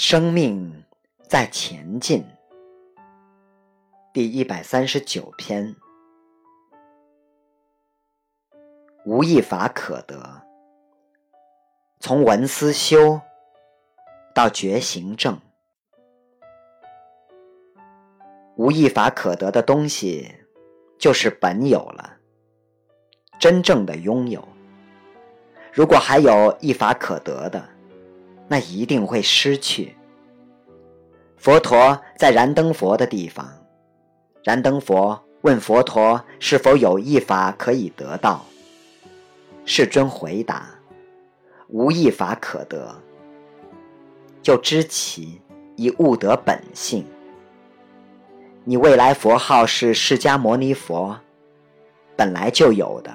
生命在前进，第一百三十九篇，无一法可得。从闻思修到觉行正，无一法可得的东西，就是本有了，真正的拥有。如果还有一法可得的，那一定会失去。佛陀在燃灯佛的地方，燃灯佛问佛陀是否有一法可以得到。世尊回答：“无一法可得。”就知其以悟得本性。你未来佛号是释迦牟尼佛，本来就有的，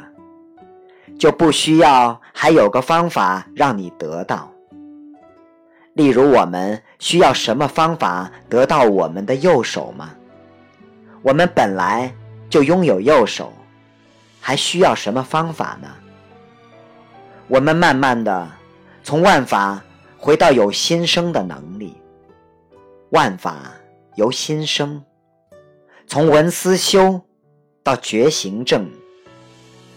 就不需要还有个方法让你得到。例如，我们需要什么方法得到我们的右手吗？我们本来就拥有右手，还需要什么方法呢？我们慢慢的从万法回到有心生的能力，万法由心生，从闻思修到觉行正，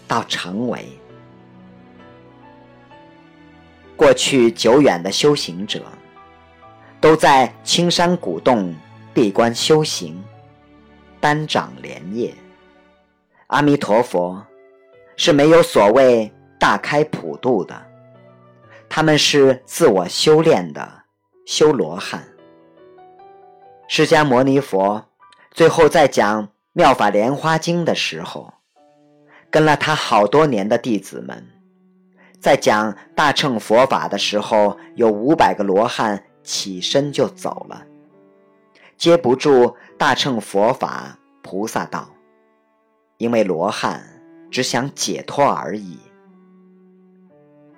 到成为。过去久远的修行者，都在青山古洞闭关修行，单掌莲叶。阿弥陀佛是没有所谓大开普度的，他们是自我修炼的修罗汉。释迦牟尼佛最后在讲《妙法莲花经》的时候，跟了他好多年的弟子们。在讲大乘佛法的时候，有五百个罗汉起身就走了，接不住大乘佛法菩萨道，因为罗汉只想解脱而已。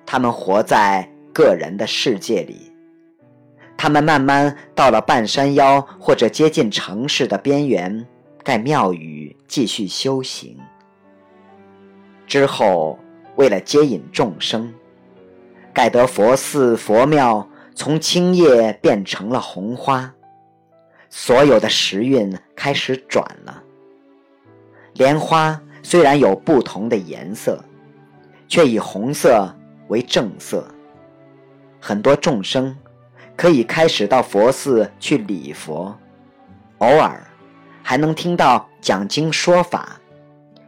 他们活在个人的世界里，他们慢慢到了半山腰或者接近城市的边缘，盖庙宇继续修行，之后。为了接引众生，盖得佛寺佛庙从青叶变成了红花，所有的时运开始转了。莲花虽然有不同的颜色，却以红色为正色。很多众生可以开始到佛寺去礼佛，偶尔还能听到讲经说法，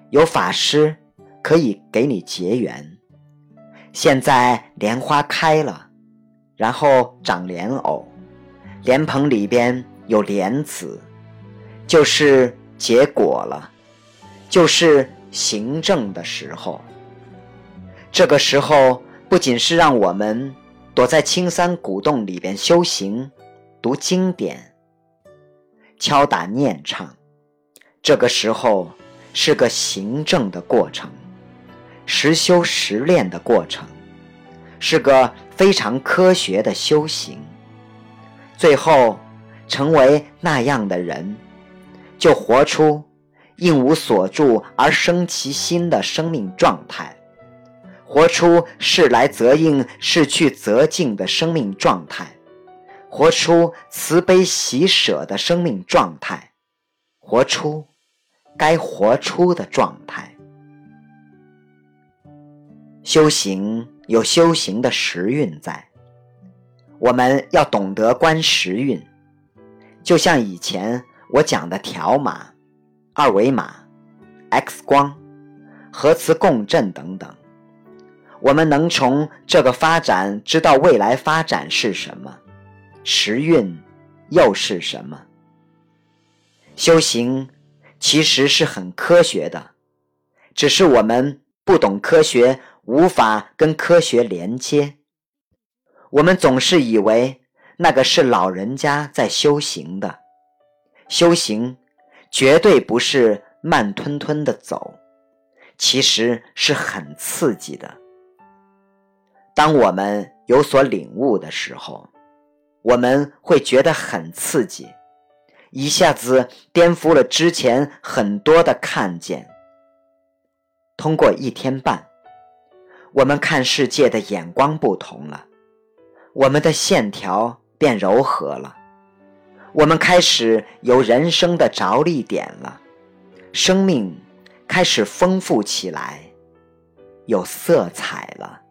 有法师。可以给你结缘。现在莲花开了，然后长莲藕，莲蓬里边有莲子，就是结果了，就是行政的时候。这个时候不仅是让我们躲在青山古洞里边修行、读经典、敲打念唱，这个时候是个行政的过程。实修实练的过程，是个非常科学的修行。最后成为那样的人，就活出应无所住而生其心的生命状态，活出事来则应，事去则静的生命状态，活出慈悲喜舍的生命状态，活出该活出的状态。修行有修行的时运在，我们要懂得观时运，就像以前我讲的条码、二维码、X 光、核磁共振等等，我们能从这个发展知道未来发展是什么，时运又是什么。修行其实是很科学的，只是我们不懂科学。无法跟科学连接，我们总是以为那个是老人家在修行的，修行绝对不是慢吞吞的走，其实是很刺激的。当我们有所领悟的时候，我们会觉得很刺激，一下子颠覆了之前很多的看见。通过一天半。我们看世界的眼光不同了，我们的线条变柔和了。我们开始有人生的着力点了，生命开始丰富起来，有色彩了。